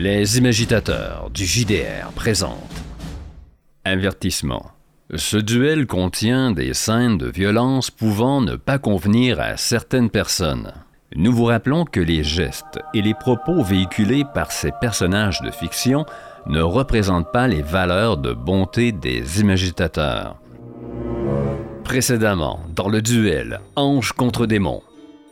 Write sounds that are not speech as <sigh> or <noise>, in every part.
Les imagitateurs du JDR présentent Avertissement. Ce duel contient des scènes de violence pouvant ne pas convenir à certaines personnes. Nous vous rappelons que les gestes et les propos véhiculés par ces personnages de fiction ne représentent pas les valeurs de bonté des imagitateurs. Précédemment, dans le duel Ange contre démon,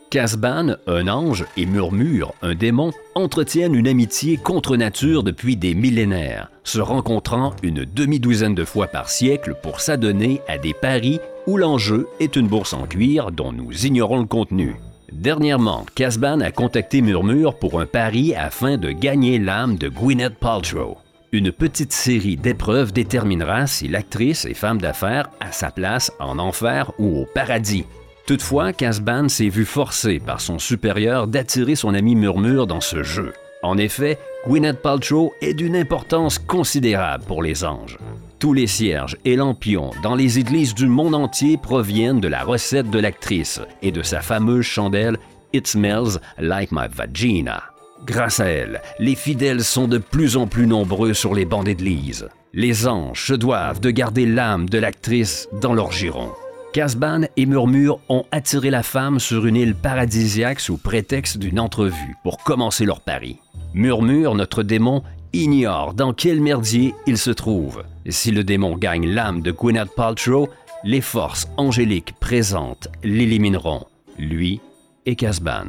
Casban, un ange, et Murmure, un démon, entretiennent une amitié contre nature depuis des millénaires, se rencontrant une demi-douzaine de fois par siècle pour s'adonner à des paris où l'enjeu est une bourse en cuir dont nous ignorons le contenu. Dernièrement, Casban a contacté Murmure pour un pari afin de gagner l'âme de Gwyneth Paltrow. Une petite série d'épreuves déterminera si l'actrice et femme d'affaires a sa place en enfer ou au paradis. Toutefois, Casban s'est vu forcé par son supérieur d'attirer son ami Murmure dans ce jeu. En effet, Gwyneth Paltrow est d'une importance considérable pour les anges. Tous les cierges et lampions dans les églises du monde entier proviennent de la recette de l'actrice et de sa fameuse chandelle It Smells Like My Vagina. Grâce à elle, les fidèles sont de plus en plus nombreux sur les bancs d'église. Les anges se doivent de garder l'âme de l'actrice dans leur giron. Casban et Murmure ont attiré la femme sur une île paradisiaque sous prétexte d'une entrevue pour commencer leur pari. Murmure, notre démon, ignore dans quel merdier il se trouve. Si le démon gagne l'âme de Gwyneth Paltrow, les forces angéliques présentes l'élimineront, lui et Casban.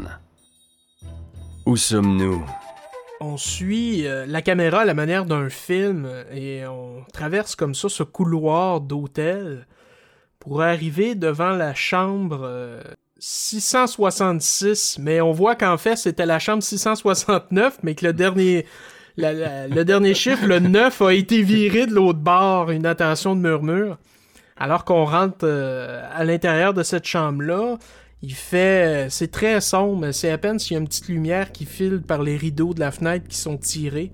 Où sommes-nous? On suit euh, la caméra à la manière d'un film et on traverse comme ça ce couloir d'hôtel pour arriver devant la chambre 666, euh, mais on voit qu'en fait c'était la chambre 669, mais que le dernier, chiffre, le 9, a été viré de l'autre bord, une attention de murmure. Alors qu'on rentre euh, à l'intérieur de cette chambre-là, il fait. C'est très sombre, c'est à peine s'il y a une petite lumière qui file par les rideaux de la fenêtre qui sont tirés.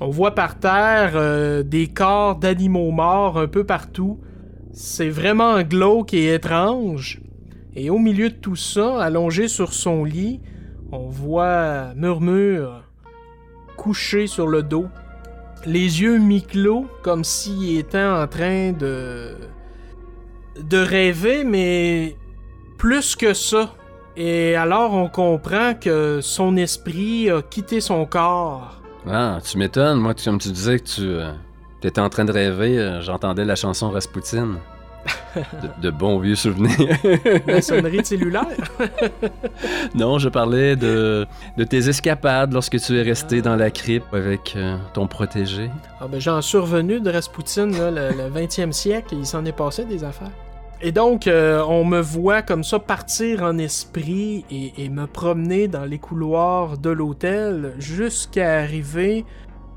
On voit par terre euh, des corps d'animaux morts un peu partout. C'est vraiment glauque et étrange. Et au milieu de tout ça, allongé sur son lit, on voit Murmure couché sur le dos, les yeux mi-clos, comme s'il était en train de. de rêver, mais plus que ça. Et alors on comprend que son esprit a quitté son corps. Ah, tu m'étonnes, moi, comme tu disais que tu. Euh, T'étais en train de rêver, euh, j'entendais la chanson Rasputin. <laughs> De, bons vieux souvenirs. <laughs> la sonnerie cellulaire? <laughs> non, je parlais de, de, tes escapades lorsque tu es resté dans la crypte avec euh, ton protégé. Ah ben j'en suis revenu de Rasputin, le, le 20e siècle, et il s'en est passé des affaires. Et donc, euh, on me voit comme ça partir en esprit et, et me promener dans les couloirs de l'hôtel jusqu'à arriver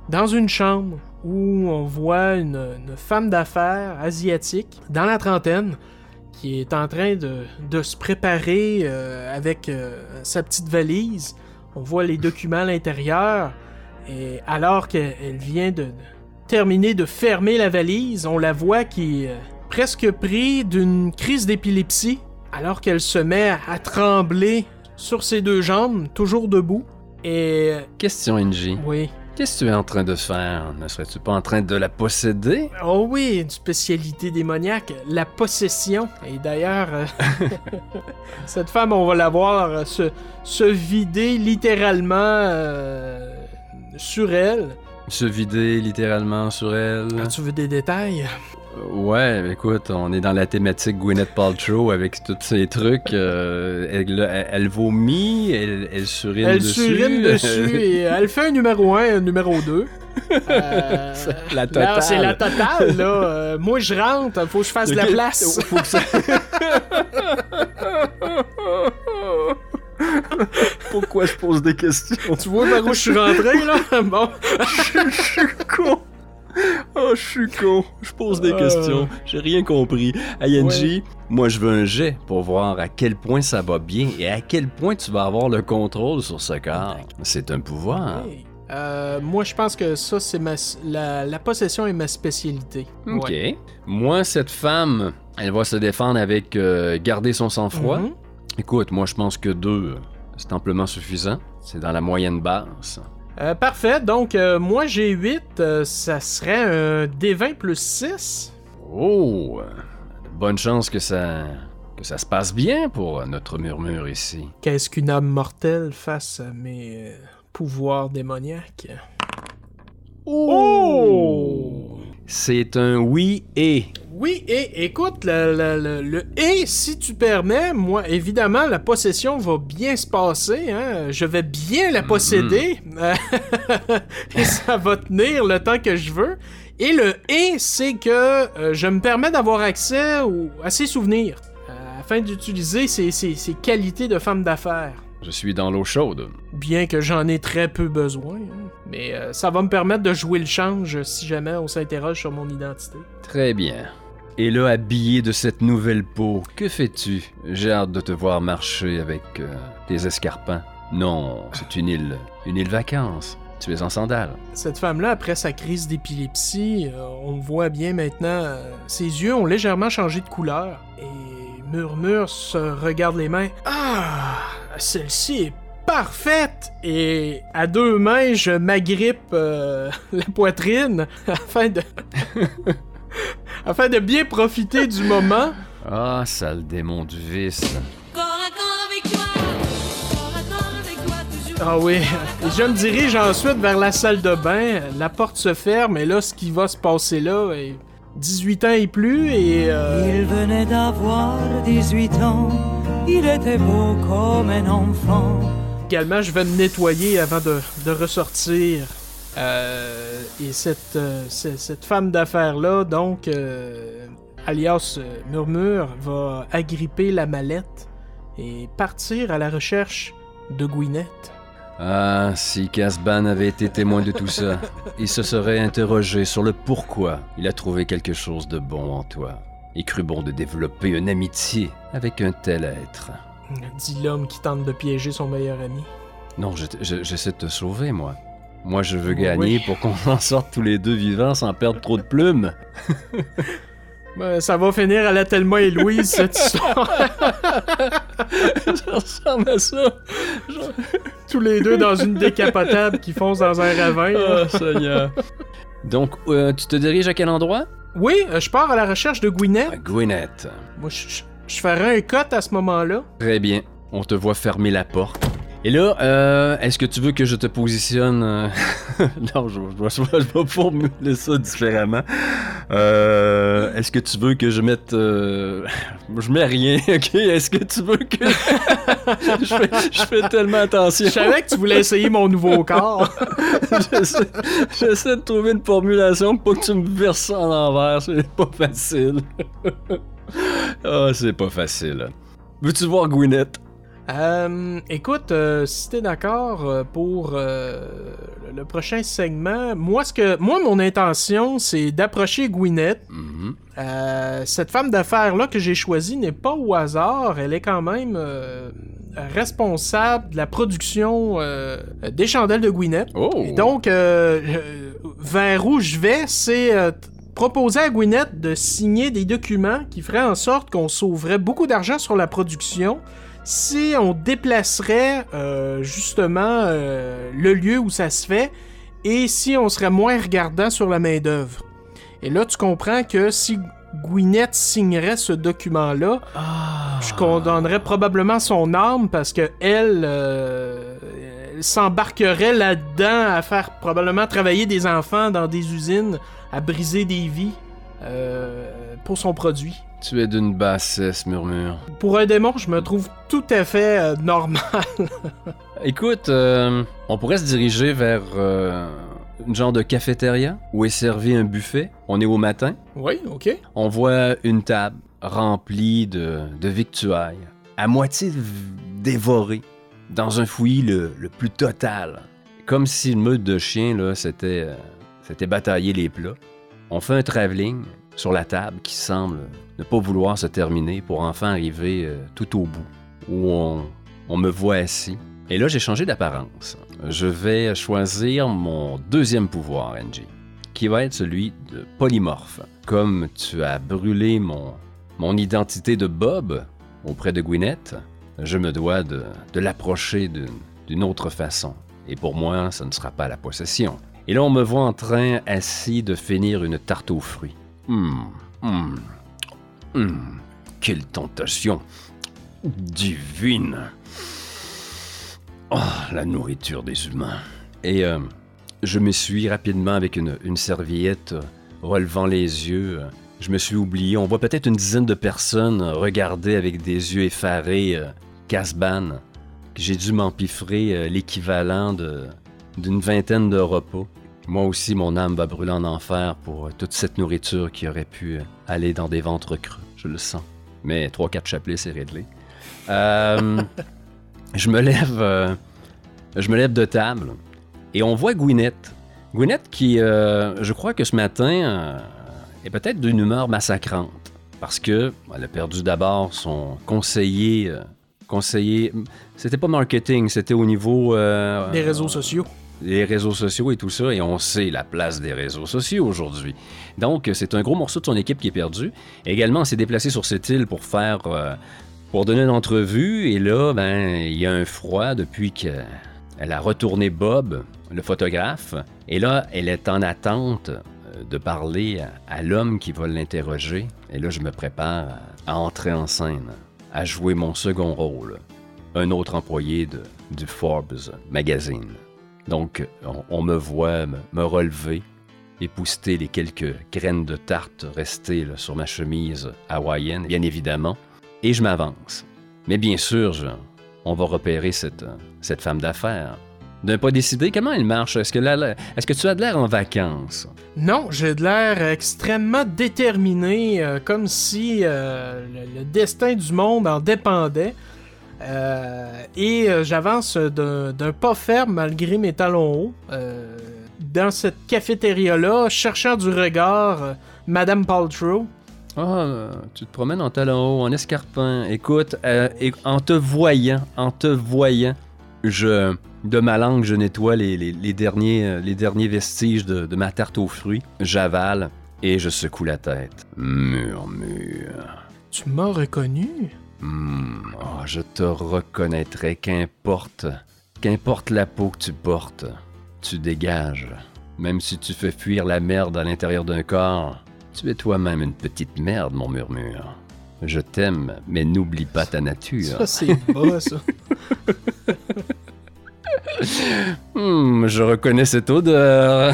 dans une chambre où on voit une, femme d'affaires asiatique dans la trentaine qui est en train de, se préparer euh, avec euh, sa petite valise. On voit les documents à l'intérieur et alors qu'elle vient de terminer de fermer la valise, on la voit qui est presque pris d'une crise d'épilepsie alors qu'elle se met à trembler sur ses deux jambes, toujours debout. Et... Question, NG. Oui. Qu'est-ce que tu es en train de faire? Ne serais-tu pas en train de la posséder? Oh oui, une spécialité démoniaque, la possession. Et d'ailleurs, euh, <laughs> <laughs> cette femme, on va la voir euh, se, se vider littéralement euh, sur elle. Se vider littéralement sur elle. Ah, tu veux des détails? Ouais, écoute, on est dans la thématique Gwyneth Paltrow avec tous ces trucs. Euh, elle, vomit, elle, elle surine elle dessus. Elle surine <laughs> dessus et elle fait un numéro 1 et un numéro 2. Euh, la totale. C'est la totale, là. Euh, moi, je rentre, faut que je fasse de la place. Faut que ça... <laughs> Pourquoi je pose des questions? Tu vois par où je suis rentré, là? Bon. <laughs> je suis con. Oh, je suis con. Je pose des questions. Euh. J'ai rien compris. ING, moi, je veux un jet pour voir à quel point ça va bien et à quel point tu vas avoir le contrôle sur ce corps. C'est un pouvoir. Euh, moi, je pense que ça, c'est ma... La, possession est ma spécialité. OK. Moi, cette femme, elle va se défendre avec euh, garder son sang-froid. Mhm. Écoute, moi, je pense que deux, c'est amplement suffisant. C'est dans la moyenne basse. Euh, parfait, donc euh, moi j'ai 8, euh, ça serait un D20 plus 6. Oh! Bonne chance que ça. que ça se passe bien pour notre murmure ici. Qu'est-ce qu'une âme mortelle face à mes pouvoirs démoniaques? Oh! C'est un oui et. Oui, et écoute, le, le, le- le et, si tu permets, moi, évidemment, la possession va bien se passer. Hein? Je vais bien la posséder. Euh, <laughs> et ça va tenir le temps que je veux. Et le et, c'est que euh, je me permets d'avoir accès au- à ses souvenirs euh, afin d'utiliser ses, ses- ses qualités de femme d'affaires. Je suis dans l'eau chaude. Bien que j'en ai très peu besoin. hein. Mais euh, ça va me permettre de jouer le change si jamais on s'interroge sur mon identité. Très bien. Et là, habillé de cette nouvelle peau, que fais-tu? J'ai hâte de te voir marcher avec euh, tes escarpins. Non, c'est une île. Une île vacances. Tu es en sandales. Cette femme-là, après sa crise d'épilepsie, euh, on voit bien maintenant, euh, ses yeux ont légèrement changé de couleur. Et Murmure se regarde les mains. Ah, celle-ci est parfaite! Et à deux mains, je m'agrippe euh, <laughs> la poitrine afin de... <laughs> <laughs> afin de bien profiter du moment. Ah, sale démon du vice. Corps à corps avec toi, corps à corps avec toi, toujours. Ah oui, et je me dirige ensuite vers la salle de bain. La porte se ferme et là, ce qui va se passer là est 18 ans et plus et... euh, Il venait d'avoir 18 ans, il était beau comme un enfant. Également, je vais me nettoyer avant de, de ressortir. Euh, et cette, euh, ce- cette femme d'affaires-là, donc, euh, alias Murmure, va agripper la mallette et partir à la recherche de Gwyneth. Ah, si Casban avait été témoin de tout ça, il se serait interrogé sur le pourquoi il a trouvé quelque chose de bon en toi et cru bon de développer une amitié avec un tel être. Dit l'homme qui tente de piéger son meilleur ami. Non, je- je- j'essaie de te sauver, moi. Moi, je veux Oui. gagner pour qu'on <laughs> en sorte tous les deux vivants sans perdre trop de plumes. <laughs> Ben, ça va finir à la Thelma et Louise, cette <laughs> histoire. ça ressemble à ça. Tous les deux dans une décapotable qui fonce dans un ravin. Oh, Seigneur. Donc, euh, tu te diriges à quel endroit? Oui, euh, je pars à la recherche de Gwyneth. À Gwyneth. Moi, je, je- je ferai un cut à ce moment-là. Très bien. On te voit fermer la porte. Et là, euh, est-ce que tu veux que je te positionne... euh, <laughs> non, je, je, je, je vais formuler ça différemment. Euh, est-ce que tu veux que je mette... euh, Je mets rien, <laughs> ok? Est-ce que tu veux que... <laughs> je, fais, je fais tellement attention? Je savais que tu voulais essayer mon nouveau corps. J'essaie j'essaie de trouver une formulation pour que tu me verses ça en envers. C'est pas facile. Ah, c'est pas facile. Veux-tu voir Gwyneth? Euh, écoute, euh, si t'es d'accord euh, pour le- prochain segment, moi, ce que, moi mon intention, c'est d'approcher Gwyneth. Mhm. Cette femme d'affaires-là que j'ai choisie n'est pas au hasard. Elle est quand même responsable de la production des chandelles de Gwyneth. Oh! Et donc, vers où je vais, c'est proposer à Gwyneth de signer des documents qui feraient en sorte qu'on sauverait beaucoup d'argent sur la production si on déplacerait euh, justement euh, le lieu où ça se fait et si on serait moins regardant sur la main-d'œuvre. Et là, tu comprends que si Gwyneth signerait ce document-là, je condamnerais probablement son âme parce que elle, euh, elle s'embarquerait là-dedans à faire probablement travailler des enfants dans des usines, à briser des vies euh, pour son produit. Tu es d'une bassesse, murmure. Pour un démon, je me trouve tout à fait euh, normal. <laughs> Écoute, euh, on pourrait se diriger vers euh, une genre de cafétéria où est servi un buffet. On est au matin. oui, ok. On voit une table remplie de, de victuailles, à moitié dévorée, dans un fouillis le, le plus total. Comme si le meute de chiens, là, c'était, c'était batailler les plats. On fait un travelling sur la table qui semble ne pas vouloir se terminer pour enfin arriver euh, tout au bout, où on, me voit assis. Et là, j'ai changé d'apparence. Je vais choisir mon deuxième pouvoir, Angie qui va être celui de polymorphe. Comme tu as brûlé mon, identité de Bob auprès de Gwyneth, je me dois de, de l'approcher d'une- d'une autre façon. Et pour moi, ce ne sera pas la possession. Et là, on me voit en train, assis, de finir une tarte aux fruits. Hum, hum, quelle tentation divine. Oh, la nourriture des humains. Et euh, je me suis rapidement avec une, serviette, euh, relevant les yeux. euh, je me suis oublié. On voit peut-être une dizaine de personnes euh, regarder avec des yeux effarés euh, Casban. J'ai dû m'empiffrer l'équivalent d'une vingtaine de repas. Moi aussi, mon âme va brûler en enfer pour euh, toute cette nourriture qui aurait pu euh, aller dans des ventres creux. Je le sens. Mais 3-4 chapelets, c'est réglé. Euh, <laughs> je me lève. je me lève de table. Et on voit Gwyneth. Gwyneth qui, je crois que ce matin, est peut-être d'une humeur massacrante. Parce que elle a perdu d'abord son conseiller. conseiller. C'était pas marketing, c'était au niveau. Des réseaux sociaux. Les réseaux sociaux et tout ça, et on sait la place des réseaux sociaux aujourd'hui. Donc, c'est un gros morceau de son équipe qui est perdu. Également, on s'est déplacé sur cette île pour faire, euh, pour donner une entrevue, et là, ben, il y a un froid depuis qu'elle a retourné Bob, le photographe, et là, elle est en attente euh, de parler à, l'homme qui va l'interroger, et là, je me prépare à, à entrer en scène, à jouer mon second rôle, un autre employé de, du Forbes magazine. Donc, on, me voit me, relever, épousseter les quelques graines de tarte restées sur ma chemise hawaïenne, bien évidemment, et je m'avance. Mais bien sûr, on va repérer cette, femme d'affaires. D'un pas décidé, comment elle marche? Est-ce que, tu as de l'air en vacances? Non, j'ai de l'air extrêmement déterminé, euh, comme si euh, le destin du monde en dépendait. Euh, et euh, j'avance d'un pas ferme malgré mes talons hauts. euh, dans cette cafétéria-là, cherchant du regard Madame Paltrow. Ah, euh, tu te promènes en talons hauts, en escarpin. Écoute, en te voyant, en te voyant, je, de ma langue, je nettoie les, les- les derniers, les derniers vestiges de, de ma tarte aux fruits. J'avale et je secoue la tête. Murmure. Tu m'as reconnu? Hmm, oh, je te reconnaîtrai, qu'importe, qu'importe la peau que tu portes, tu dégages. Même si tu fais fuir la merde à l'intérieur d'un corps, tu es toi-même une petite merde, mon murmure. Je t'aime, mais n'oublie pas ta nature. Ça, c'est bas, ça. <laughs> Hmm, je reconnais cette odeur.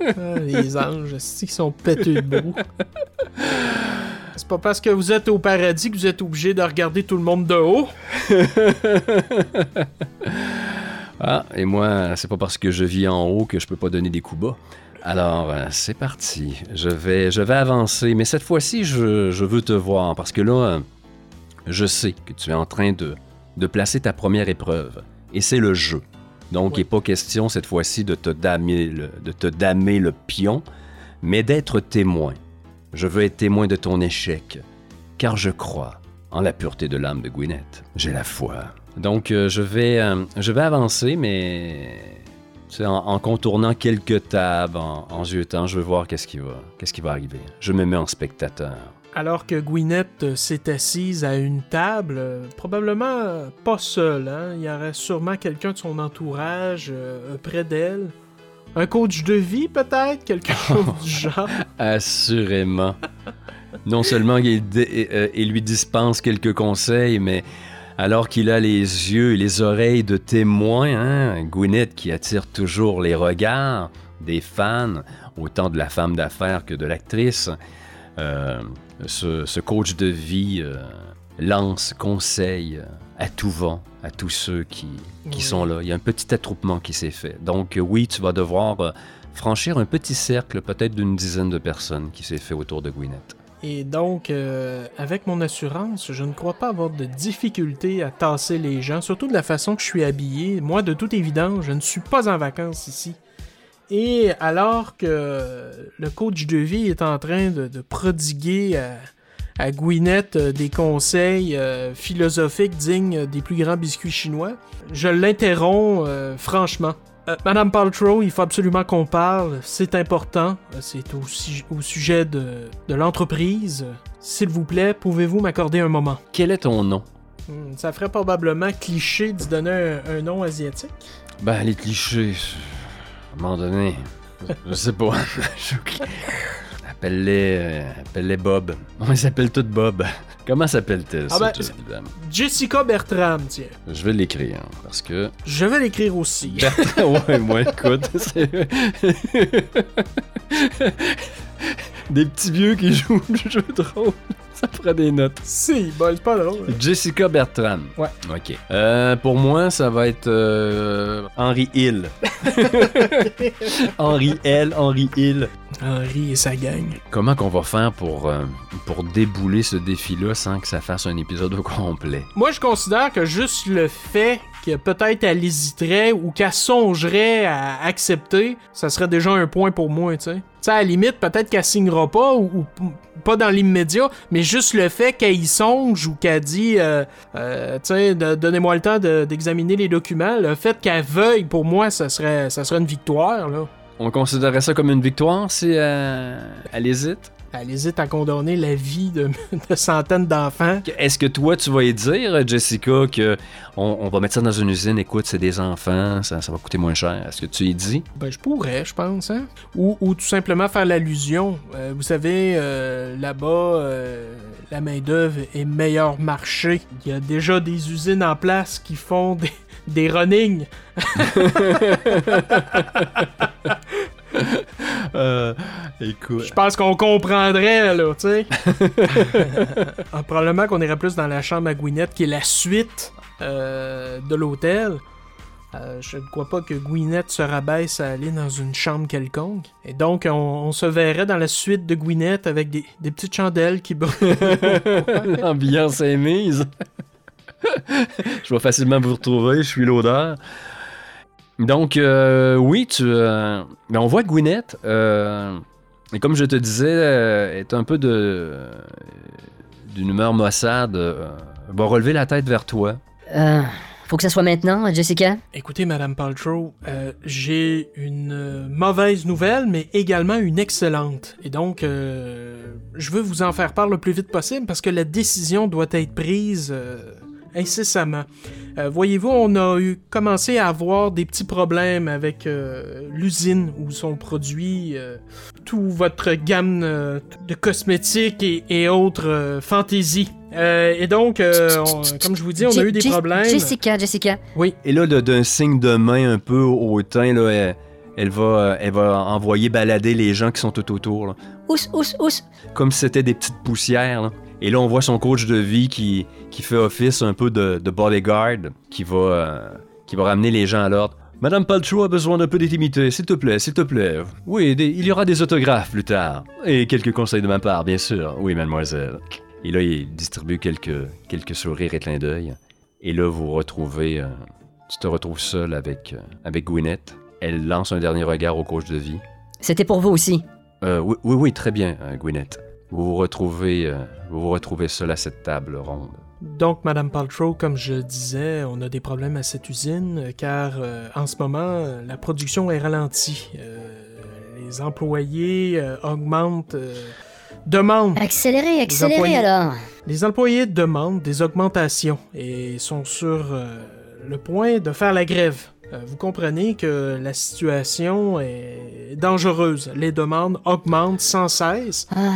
Ah, les anges, ils sont pétés de brou. <laughs> Pas parce que vous êtes au paradis que vous êtes obligé de regarder tout le monde de haut. <laughs> Ah, et moi, c'est pas parce que je vis en haut que je peux pas donner des coups bas. Alors, euh, c'est parti. Je vais, je vais avancer, mais cette fois-ci, je, je veux te voir parce que là, euh, je sais que tu es en train de, de placer ta première épreuve. Et c'est le jeu. Donc, il n'est pas question cette fois-ci de te damer le, de te damer le pion, mais d'être témoin. Je veux être témoin de ton échec, car je crois en la pureté de l'âme de Gwyneth. J'ai la foi. Donc, euh, je, vais, euh, je vais avancer, mais en, en contournant quelques tables, en, en jetant, je veux voir qu'est-ce qui va, qui va arriver. Je me mets en spectateur. Alors que Gwyneth euh, s'est assise à une table, probablement pas seule, hein? il y aurait sûrement quelqu'un de son entourage près d'elle. Un coach de vie peut-être, quelque <laughs> chose du genre? Assurément. Non seulement il, euh, il lui dispense quelques conseils, mais alors qu'il a les yeux et les oreilles de témoin, hein, Gwyneth qui attire toujours les regards des fans, autant de la femme d'affaires que de l'actrice, euh, ce, ce coach de vie euh, lance conseil euh, à tout vent à tous ceux qui, qui Oui. sont là. Il y a un petit attroupement qui s'est fait. Donc euh, oui, tu vas devoir euh, franchir un petit cercle, peut-être d'une dizaine de personnes qui s'est fait autour de Gwyneth. Et donc, euh, avec mon assurance, je ne crois pas avoir de difficulté à tasser les gens, surtout de la façon que je suis habillé. Moi, de toute évidence, je ne suis pas en vacances ici. Et alors que le coach de vie est en train de, de prodiguer à, à Gwyneth euh, des conseils euh, philosophiques dignes des plus grands biscuits chinois, je l'interromps euh, franchement. Madame Paltrow, il faut absolument qu'on parle, c'est important, c'est au, si- au sujet de, de l'entreprise. S'il vous plaît, pouvez-vous m'accorder un moment? Quel est ton nom? Hmm, Ça ferait probablement cliché d'y donner un, un nom asiatique. Ben, les clichés, à un moment donné, je sais pas. <laughs> Appelle-les euh, appelle-les Bob. <laughs> On s'appelle tous Bob? <laughs> Comment s'appelle-t-elle, Ah ben, cette jeune dame? Jessica Bertram, tiens. Je vais l'écrire, hein, parce que... Je vais l'écrire aussi. <laughs> ouais, moi, écoute. <laughs> Des petits vieux qui jouent le jeu de rôle, <laughs> ça ferait des notes. si, bon, c'est pas drôle. Jessica Bertram. Ouais. Ok. Euh, pour moi, ça va être euh, Henry Hill. <laughs> Henry L. Henry Hill. Henri et sa gang. Comment qu'on va faire pour, euh, pour débouler ce défi-là sans que ça fasse un épisode au complet? Moi, je considère que juste le fait que peut-être elle hésiterait ou qu'elle songerait à accepter, ça serait déjà un point pour moi, tu sais. Tu sais, à la limite, peut-être qu'elle signera pas ou, pas dans l'immédiat, mais juste le fait qu'elle y songe ou qu'elle dit, euh, euh, tu sais, donnez-moi le temps de- d'examiner les documents, le fait qu'elle veuille, pour moi, ça serait, ça serait une victoire, là. On considérait ça comme une victoire si euh, elle hésite? Elle hésite à condamner la vie de, <laughs> de centaines d'enfants. Est-ce que toi, tu vas y dire, Jessica, que on, on va mettre ça dans une usine, écoute, c'est des enfants, ça, ça va coûter moins cher? Est-ce que tu y dis? Ben, je pourrais, je pense, hein. Ou, ou tout simplement faire l'allusion. Euh, vous savez, euh, là-bas, euh, la main-d'œuvre est meilleur marché. Il y a déjà des usines en place qui font des, des runnings. <laughs> <laughs> Euh, écoute. Je pense qu'on comprendrait, là, tu sais. <laughs> Ah, Probablement qu'on irait plus dans la chambre à Gwyneth, qui est la suite euh, de l'hôtel. Euh, je ne crois pas que Gwyneth se rabaisse à aller dans une chambre quelconque. Et donc, on, on se verrait dans la suite de Gwyneth avec des, des petites chandelles qui brûlent. <laughs> L'ambiance est mise. je vais facilement vous retrouver, je suis l'odeur. Donc, euh, oui, tu, euh, mais on voit Gwyneth, euh, et comme je te disais, euh, est un peu de euh, d'une humeur maussade, euh, va relever la tête vers toi. Euh, faut que ça soit maintenant, Jessica. Écoutez, Madame Paltrow, euh, j'ai une mauvaise nouvelle, mais également une excellente. Et donc, euh, je veux vous en faire part le plus vite possible parce que la décision doit être prise euh, incessamment. Euh, Voyez-vous, on a eu commencé à avoir des petits problèmes avec euh, l'usine où sont produits euh, tout votre gamme euh, de cosmétiques et, et autres euh, fantaisies. Euh, et donc, euh, on- comme je vous dis, on a eu des problèmes. Jessica, Jessica. Et là, de- d'un signe de main un peu hautain, là, elle, elle va, elle va envoyer balader les gens qui sont tout autour. là. Ous, ous, ous. comme si c'était des petites poussières. là. Et là, on voit son coach de vie qui, qui fait office un peu de, de bodyguard, qui va, euh, qui va ramener les gens à l'ordre. Madame Paltrow a besoin d'un peu d'intimité, s'il te plaît, s'il te plaît. Oui, des- il y aura des autographes plus tard. Et quelques conseils de ma part, bien sûr. Oui, mademoiselle. Et là, il distribue quelques, quelques sourires et clins d'œil. Et là, vous retrouvez... euh, tu te retrouves seul avec, euh, avec Gwyneth. Elle lance un dernier regard au coach de vie. C'était pour vous aussi. Euh, oui, oui, oui, très bien, Gwyneth. Vous vous retrouvez, euh, vous vous retrouvez seul à cette table ronde. Donc, Madame Paltrow, comme je disais, on a des problèmes à cette usine euh, car euh, en ce moment, la production est ralentie. Euh, les employés euh, augmentent, euh, demandent. Accélérez, accélérez employés. alors. Les employés demandent des augmentations et sont sur euh, le point de faire la grève. Euh, vous comprenez que la situation est dangereuse. Les demandes augmentent sans cesse. Ah,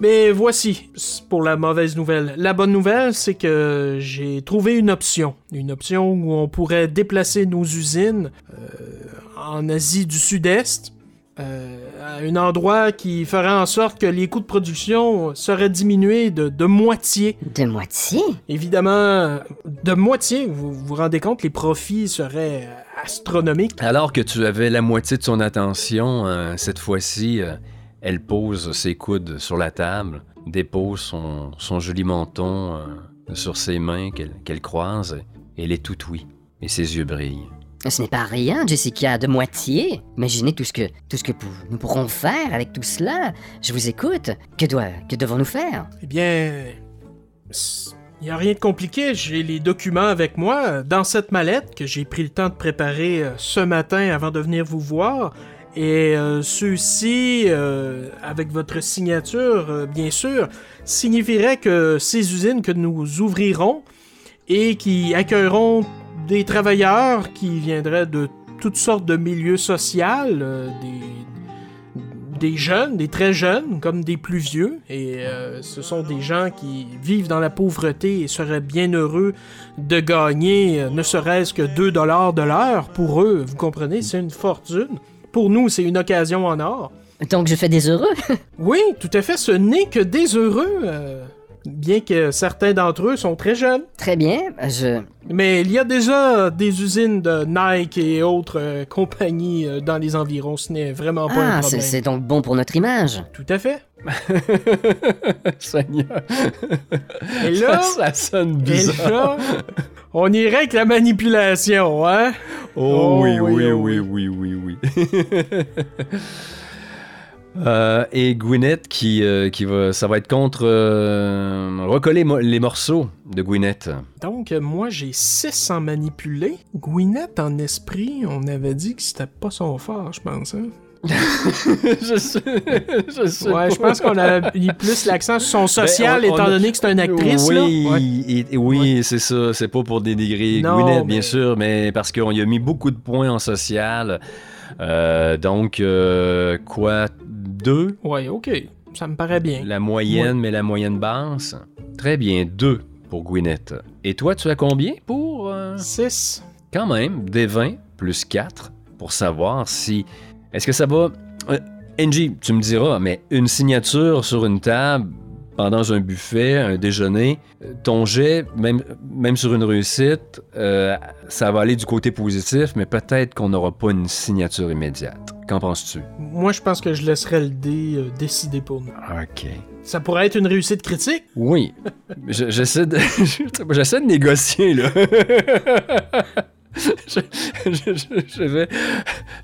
Mais voici pour la mauvaise nouvelle. La bonne nouvelle, c'est que j'ai trouvé une option. Une option où on pourrait déplacer nos usines euh, en Asie du Sud-Est. euh, à un endroit qui ferait en sorte que les coûts de production seraient diminués de, de moitié. de moitié? Évidemment, de moitié, vous vous rendez compte, les profits seraient astronomiques. Alors que tu avais la moitié de son attention, euh, cette fois-ci, euh, elle pose ses coudes sur la table, dépose son, son joli menton euh, sur ses mains qu'elle qu'elle croise, et elle est tout oui, et ses yeux brillent. Ce n'est pas rien, Jessica, de moitié. Imaginez tout ce que, tout ce que nous pourrons faire avec tout cela. Je vous écoute. Que, doit, que devons-nous faire? Eh bien, il n'y a rien de compliqué. J'ai les documents avec moi dans cette mallette que j'ai pris le temps de préparer euh, ce matin avant de venir vous voir. Et euh, ceux-ci, euh, avec votre signature, euh, bien sûr, signifieraient que ces usines que nous ouvrirons et qui accueilleront des travailleurs qui viendraient de toutes sortes de milieux sociaux, euh, des, des jeunes, des très jeunes, comme des plus vieux. Et ce sont des gens qui vivent dans la pauvreté et seraient bien heureux de gagner ne serait-ce que 2 dollars de l'heure. Pour eux, vous comprenez, c'est une fortune. Pour nous, c'est une occasion en or. Donc je fais des heureux. <laughs> Oui, tout à fait, ce n'est que des heureux. euh, bien que certains d'entre eux sont très jeunes. Très bien, je... Mais il y a déjà des usines de Nike et autres euh, compagnies euh, dans les environs. Ce n'est vraiment pas un Ah, c'est problème. c'est donc bon pour notre image. Tout à fait. <laughs> Seigneur. Et là, ça sonne et bizarre. là, on irait avec la manipulation, hein? Oh, Oh, oui, oui, oui, oh, oui, oui, oui, oui. <laughs> Euh, et Gwyneth qui, euh, qui va, ça va être contre euh, recoller mo- les morceaux de Gwyneth. Donc, euh, moi, j'ai 6 en manipulé. Gwyneth, en esprit, on avait dit que c'était pas son fort, je pense. Hein? <laughs> je sais, je sais Ouais, je pense qu'on a mis plus l'accent sur son social, Ben, on- on étant a- donné que c'est une actrice. Oui, là. Ouais. et- oui, c'est ça. C'est pas pour dénigrer Gwyneth, mais- bien sûr, mais parce qu'on y a mis beaucoup de points en social. Euh, donc, euh, quoi, deux? Ouais, ok. Ça me paraît bien. La moyenne, mais la moyenne basse. Très bien, deux pour Gwyneth. Et toi, tu as combien pour... euh, 6. Quand même, des 20 plus 4 pour savoir si... Est-ce que ça va... Euh, Angie, tu me diras, mais une signature sur une table pendant un buffet, un déjeuner, euh, ton jet, même, même sur une réussite, euh, ça va aller du côté positif, mais peut-être qu'on n'aura pas une signature immédiate. Qu'en penses-tu? Moi, je pense que je laisserais le dé euh, décider pour nous. OK. Ça pourrait être une réussite critique? Oui. <laughs> Je- J'essaie de, <laughs> j'essaie de négocier, là. <laughs> Je, je- je- je vais.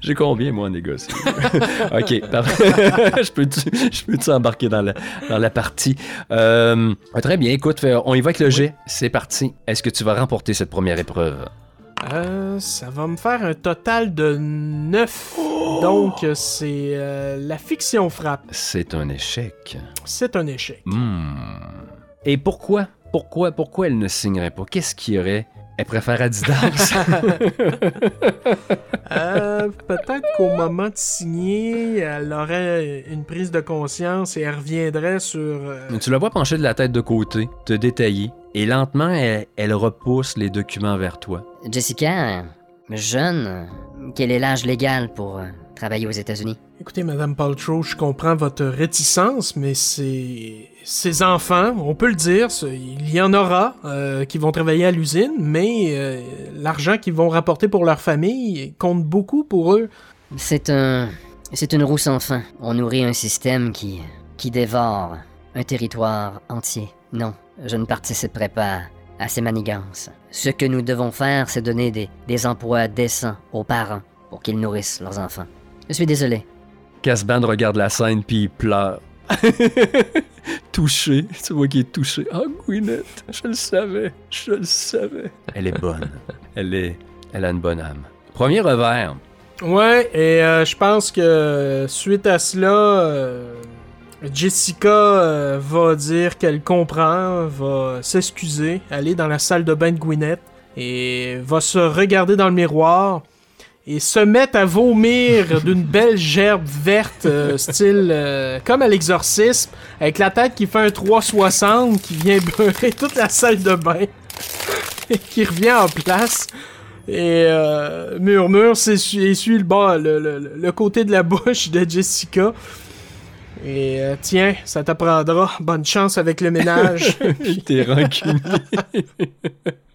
J'ai combien, moi, à négocier? OK, parfait. je peux-tu peux embarquer dans la, dans la partie? Euh, très bien, écoute, on y va avec le G. C'est parti. Est-ce que tu vas remporter cette première épreuve? Euh, ça va me faire un total de 9. Donc, euh, c'est euh, la fiction frappe. C'est un échec. C'est un échec. Hmm. Et pourquoi? Pourquoi? Pourquoi elle ne signerait pas? Qu'est-ce qu'il y aurait? Elle préfère Adidas. <laughs> Euh, Peut-être qu'au moment de signer, elle aurait une prise de conscience et elle reviendrait sur. euh, Tu la vois pencher de la tête de côté, te détailler, et lentement, elle, elle repousse les documents vers toi. Jessica, jeune, quel est l'âge légal pour euh, travailler aux États-Unis? Écoutez, Madame Paltrow, je comprends votre réticence, mais c'est. Ces enfants, on peut le dire, il y en aura euh, qui vont travailler à l'usine, mais euh, l'argent qu'ils vont rapporter pour leur famille compte beaucoup pour eux. C'est un. C'est une roue sans fin. On nourrit un système qui. qui dévore un territoire entier. Non, je ne participerai pas à ces manigances. Ce que nous devons faire, c'est donner des, des emplois décents aux parents pour qu'ils nourrissent leurs enfants. Je suis désolé. Casban regarde la scène puis il pleure. <laughs> touché, tu vois qu'il est touché. Ah, Gwyneth, je le savais, je le savais. Elle est bonne. <laughs> Elle est, elle a une bonne âme. Premier revers. Ouais, et euh, je pense que suite à cela, euh, Jessica euh, va dire qu'elle comprend, va s'excuser, aller dans la salle de bain de Gwyneth et va se regarder dans le miroir et se mettre à vomir d'une belle gerbe verte, euh, style euh, comme à l'exorcisme, avec la tête qui fait un 360, qui vient beurrer toute la salle de bain et qui revient en place. Et euh, murmure, essuie le bas, le, le- le côté de la bouche de Jessica. Et euh, tiens, ça t'apprendra. Bonne chance avec le ménage. <laughs> T'es rancunier. <laughs>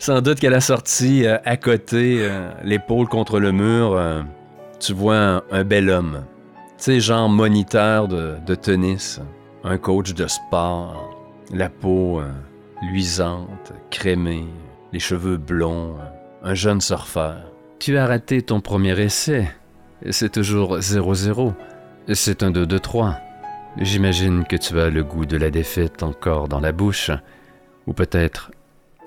Sans doute qu'à la sortie, euh, à côté, euh, l'épaule contre le mur, euh, tu vois un, bel homme. Tu sais, genre moniteur de, de tennis, un coach de sport, la peau luisante, crémée, les cheveux blonds, un jeune surfeur. Tu as raté ton premier essai. C'est toujours 0-0. C'est un 2-2-3. J'imagine que tu as le goût de la défaite encore dans la bouche, ou peut-être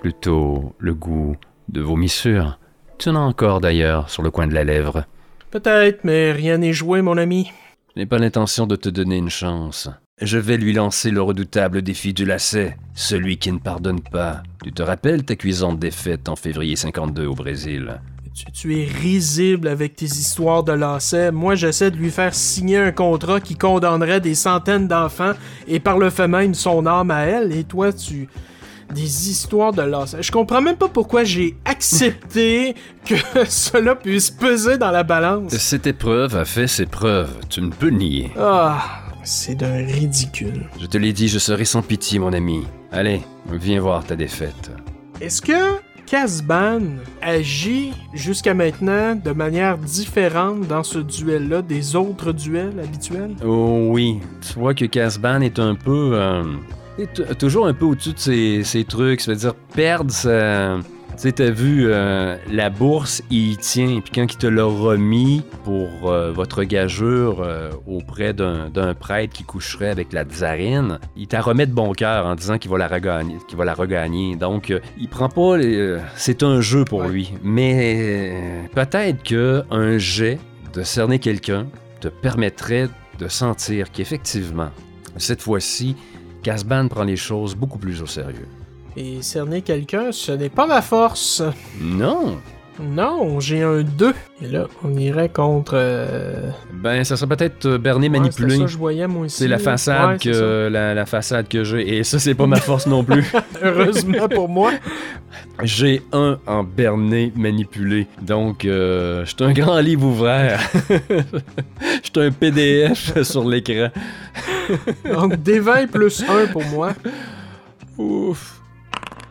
plutôt le goût de vomissure. Tu en as encore d'ailleurs sur le coin de la lèvre. Peut-être, mais rien n'est joué, mon ami. Je n'ai pas l'intention de te donner une chance. Je vais lui lancer le redoutable défi du lacet, celui qui ne pardonne pas. Tu te rappelles ta cuisante défaite en février 52 au Brésil? Tu, tu es risible avec tes histoires de lacets. Moi, j'essaie de lui faire signer un contrat qui condamnerait des centaines d'enfants et par le fait même son âme à elle. Et toi, tu. Des histoires de lacets. Je comprends même pas pourquoi j'ai accepté <laughs> que cela puisse peser dans la balance. Cette épreuve a fait ses preuves, tu ne peux nier. Ah, c'est d'un ridicule. Je te l'ai dit, je serai sans pitié, mon ami. Allez, viens voir ta défaite. Est-ce que Casban agit jusqu'à maintenant de manière différente dans ce duel-là des autres duels habituels? Oh oui, tu vois que Casban est un peu... euh, toujours un peu au-dessus de ses trucs. Ça veut dire perdre sa... Tu sais, t'as vu, euh, la bourse, il y tient. Puis quand il te l'a remis pour euh, votre gageure euh, auprès d'un prêtre qui coucherait avec la tsarine, il t'a remis de bon cœur en disant qu'il va la regagner. qu'il va la regagner. Donc, il prend pas... les- c'est un jeu pour Ouais. lui. Mais peut-être que un jet de cerner quelqu'un te permettrait de sentir qu'effectivement, cette fois-ci, Casban prend les choses beaucoup plus au sérieux. Et cerner quelqu'un, ce n'est pas ma force. Non! Non, j'ai un 2. Et là, on irait contre... euh, Ben, ça serait peut-être euh, ouais, manipulé. c'était ça je voyais, moi aussi. c'est la façade Ouais, c'est que la, la façade que j'ai et ça c'est pas ma force non plus. <laughs> <laughs> Heureusement pour moi. J'ai un en Bernier manipulé. Donc euh, je suis un grand livre ouvert. <laughs> Je suis un PDF sur l'écran. Donc, D20 plus 1 pour moi. Ouf.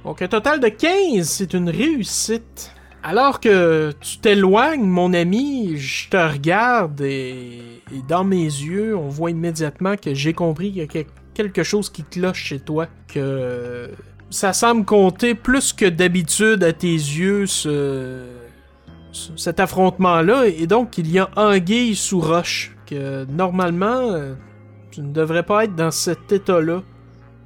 Donc, un total de 15, c'est une réussite. Alors que tu t'éloignes, mon ami, je te regarde et, dans mes yeux, on voit immédiatement que j'ai compris qu'il y a que- quelque chose qui cloche chez toi. Que ça semble compter plus que d'habitude à tes yeux ce, ce- cet affrontement-là. Et donc, il y a anguille sous roche. Que normalement, euh, tu ne devrais pas être dans cet état-là.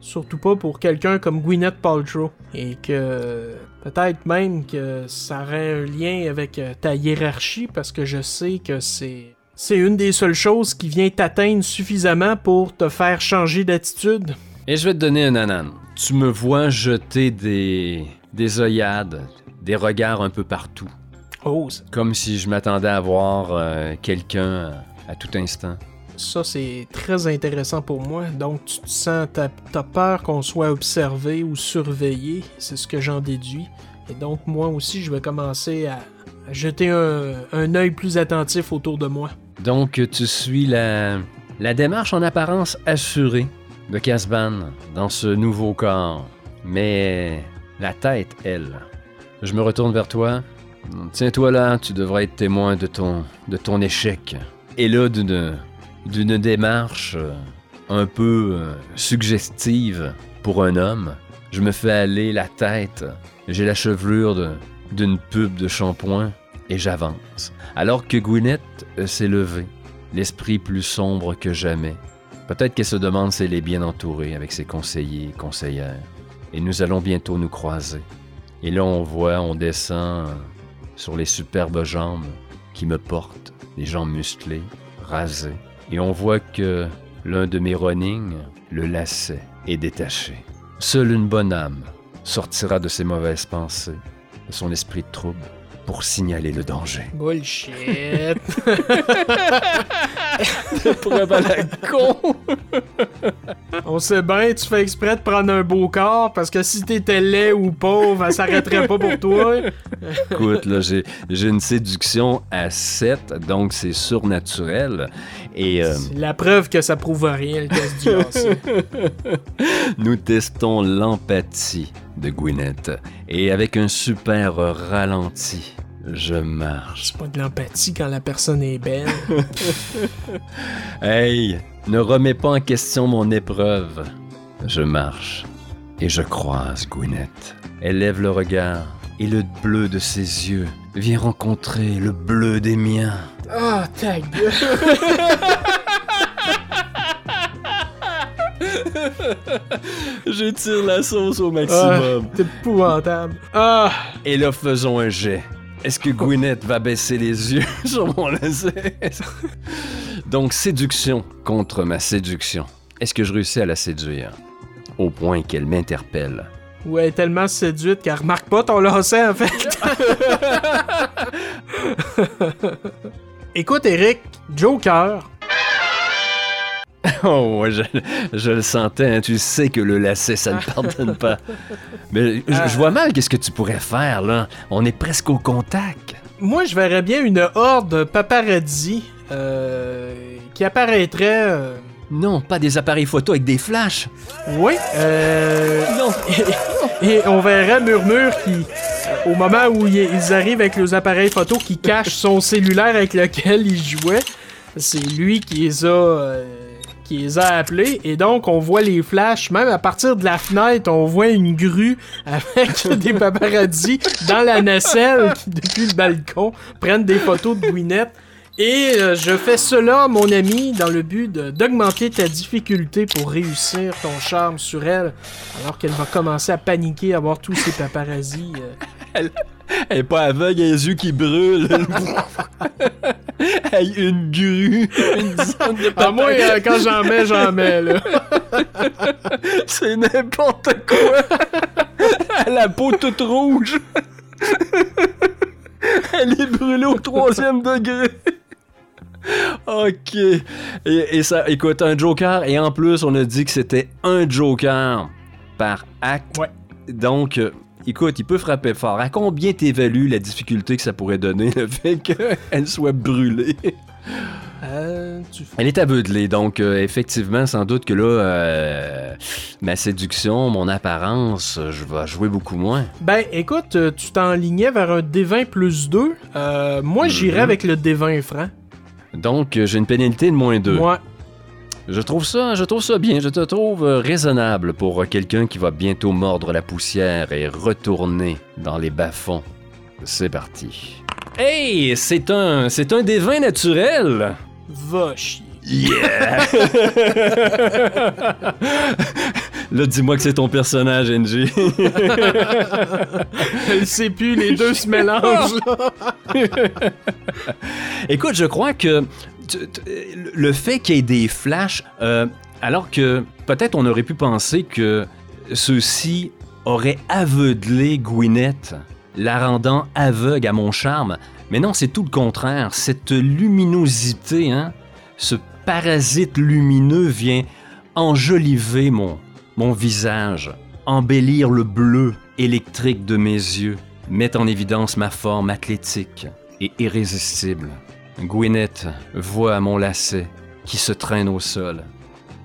Surtout pas pour quelqu'un comme Gwyneth Paltrow. Et que peut-être même que ça aurait un lien avec euh, ta hiérarchie parce que je sais que c'est. C'est une des seules choses qui vient t'atteindre suffisamment pour te faire changer d'attitude. Et je vais te donner un anan. Tu me vois jeter des des œillades, des regards un peu partout, Oh, comme si je m'attendais à voir euh, quelqu'un à, à tout instant. Ça c'est très intéressant pour moi. Donc tu te sens, t'as t'as peur qu'on soit observé ou surveillé, c'est ce que j'en déduis. Et donc moi aussi je vais commencer à, à jeter un, un œil plus attentif autour de moi. Donc, tu suis la, la démarche en apparence assurée de Casban dans ce nouveau corps. Mais la tête, elle. Je me retourne vers toi. Tiens-toi là, tu devrais être témoin de ton, de ton échec. Et là, d'une, d'une démarche euh, un peu euh, suggestive pour un homme, je me fais aller la tête. J'ai la chevelure d'une pub de shampoing et j'avance. Alors que Gwyneth euh, s'est levée, l'esprit plus sombre que jamais. Peut-être qu'elle se demande si elle est bien entourée avec ses conseillers et conseillères. Et nous allons bientôt nous croiser. Et là, on voit, on descend sur les superbes jambes qui me portent, les jambes musclées, rasées. Et on voit que l'un de mes runnings, le lacet, est détaché. Seule une bonne âme sortira de ses mauvaises pensées, de son esprit de trouble, pour signaler le danger. Bullshit. <laughs> <laughs> con! On sait bien, tu fais exprès de prendre un beau corps parce que si t'étais laid ou pauvre, elle s'arrêterait pas pour toi. Écoute, là, j'ai, j'ai une séduction à 7, donc c'est surnaturel. Et euh, C'est la preuve que ça prouve rien, le test du <laughs> nous testons l'empathie de Gwyneth. Et avec un super ralenti, je marche. C'est pas de l'empathie quand la personne est belle. <laughs> Hey, ne remets pas en question mon épreuve. Je marche et je croise Gwyneth. Elle lève le regard et le bleu de ses yeux vient rencontrer le bleu des miens. Ah, ta gueule. <laughs> <laughs> J'étire la sauce au Ah, T'es épouvantable. Ah, Et là, faisons un jet. Est-ce que Gwyneth va baisser les yeux <laughs> sur mon laser? Donc, séduction contre ma séduction. est-ce que je réussis à la séduire? Au point qu'elle m'interpelle. Ou elle est tellement séduite qu'elle remarque pas ton lacet, en fait. <laughs> Écoute, Eric, Joker, <laughs> Oh, ouais, je, je le sentais, hein, tu sais que le lacet, ça ne pardonne pas. <laughs> Mais je, je vois mal qu'est-ce que tu pourrais faire, là. On est presque au contact. moi, je verrais bien une horde paparazzi euh, qui apparaîtrait... euh, Non, pas des appareils photo avec des flashs. Oui, euh, Non. <laughs> et on verrait Murmure qui, euh, au moment où il- ils arrivent avec les appareils photo, qui cache son cellulaire avec lequel il jouait, c'est lui qui les a, euh, qui les a appelés. Et donc, on voit les flashs, même à partir de la fenêtre, on voit une grue avec <laughs> des paparazzi dans la nacelle qui, depuis le balcon, prennent des photos de Gwyneth. Et euh, je fais cela, mon ami, dans le but d'augmenter ta difficulté pour réussir ton charme sur elle, alors qu'elle va commencer à paniquer à voir tous ces paparazzis. euh. <laughs> est pas aveugle, elle a les yeux qui brûlent. <laughs> hey, une grue. Une dizaine de <laughs> Ah, moi, euh, quand j'en mets, j'en mets, là. C'est n'importe quoi. Elle a la peau toute rouge. Elle est brûlée au troisième degré. Ok. Et, et ça, écoute, un Joker, et en plus, on a dit que c'était un Joker par acte. Ouais. Donc, euh, écoute, il peut frapper fort. À combien t'évalues la difficulté que ça pourrait donner le fait qu'elle soit brûlée? Euh, tu Elle est aveuglée, donc euh, effectivement, sans doute que là, euh, ma séduction, mon apparence, je vais jouer beaucoup moins. Ben, écoute, tu t'enlignais vers un D20 plus 2. Euh, moi, j'irais Mhm. avec le D20 franc. Donc, j'ai une pénalité de moins 2. Moi, Je trouve ça, je trouve ça bien. Je te trouve euh, raisonnable pour euh, quelqu'un qui va bientôt mordre la poussière et retourner dans les bas-fonds. C'est parti. Hey, c'est un, c'est un des vins naturels. va chier. Yeah! <laughs> Là, dis-moi que c'est ton personnage, NG. <laughs> Elle sait plus, les deux se mélangent. <laughs> Écoute, je crois que le fait qu'il y ait des flashs, euh, alors que peut-être on aurait pu penser que ceux-ci auraient aveuglé Gwyneth, la rendant aveugle à mon charme. Mais non, c'est tout le contraire. Cette luminosité, hein, ce parasite lumineux vient enjoliver mon, mon visage, embellir le bleu électrique de mes yeux, mettre en évidence ma forme athlétique et irrésistible. Gwyneth voit mon lacet qui se traîne au sol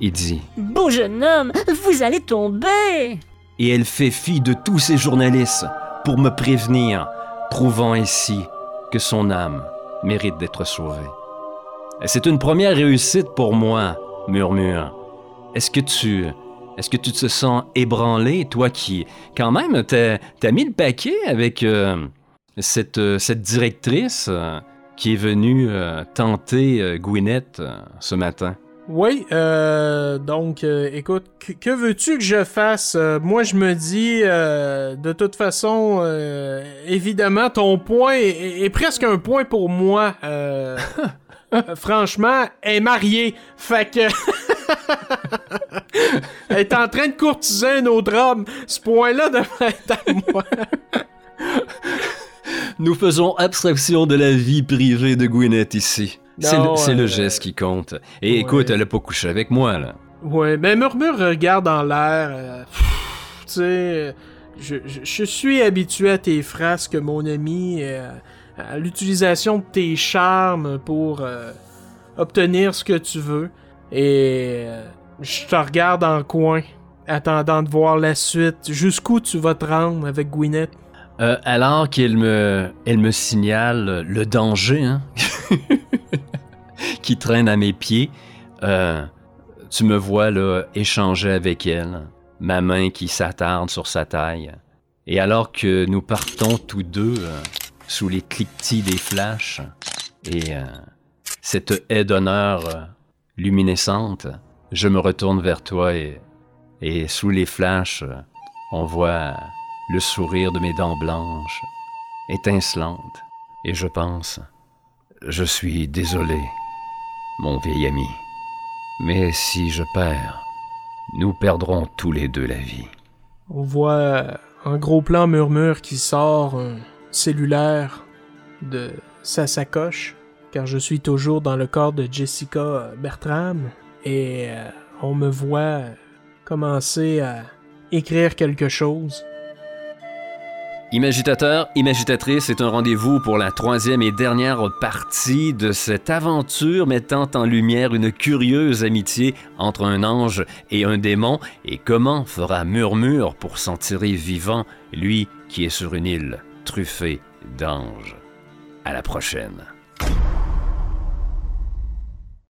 et dit Beau jeune homme, vous allez tomber Et elle fait fi de tous ces journalistes pour me prévenir, prouvant ainsi que son âme mérite d'être sauvée. C'est une première réussite pour moi, murmure. Est-ce que tu. Est-ce que tu te sens ébranlé, toi qui, quand même, t'as t'as mis le paquet avec euh, cette, euh, cette directrice euh, qui est venue euh, tenter euh, Gwyneth euh, ce matin? Oui, euh, donc, euh, écoute, que, que veux-tu que je fasse? Euh, moi, je me dis, de toute façon, évidemment, ton point est, presque un point pour moi. <laughs> Franchement, elle est mariée, fait que... <laughs> elle est en train de courtiser un autre homme. Ce point-là devrait être à moi. <laughs> Nous faisons abstraction de la vie privée de Gwyneth ici. C'est le, euh, geste qui compte. Et ouais. écoute, elle a pas couché avec moi, là. Ouais, mais Murmure regarde en l'air. euh, tu sais, je, je, je suis habitué à tes frasques, mon ami, euh, à l'utilisation de tes charmes pour euh, obtenir ce que tu veux. Et euh, je te regarde en coin, attendant de voir la suite. Jusqu'où tu vas te rendre avec Gwyneth? Euh, alors qu'elle me, elle me signale le danger hein, <laughs> qui traîne à mes pieds, euh, tu me vois là échanger avec elle, ma main qui s'attarde sur sa taille. Et alors que nous partons tous deux euh, sous les cliquetis des flashs et cette haie d'honneur luminescente, je me retourne vers toi et, et sous les flashs, on voit le sourire de mes dents blanches, étincelantes, et je pense, je suis désolé, mon vieil ami, Mais si je perds, nous perdrons tous les deux la vie. On voit euh, en gros plan Murmure qui sort un cellulaire de sa sacoche, car je suis toujours dans le corps de Jessica Bertram, et euh, on me voit commencer à écrire quelque chose. Imagitateur, imagitatrice, c'est un rendez-vous pour la troisième et dernière partie de cette aventure mettant en lumière une curieuse amitié entre un ange et un démon et comment fera Murmure pour s'en tirer vivant, lui qui est sur une île truffée d'anges? À la prochaine.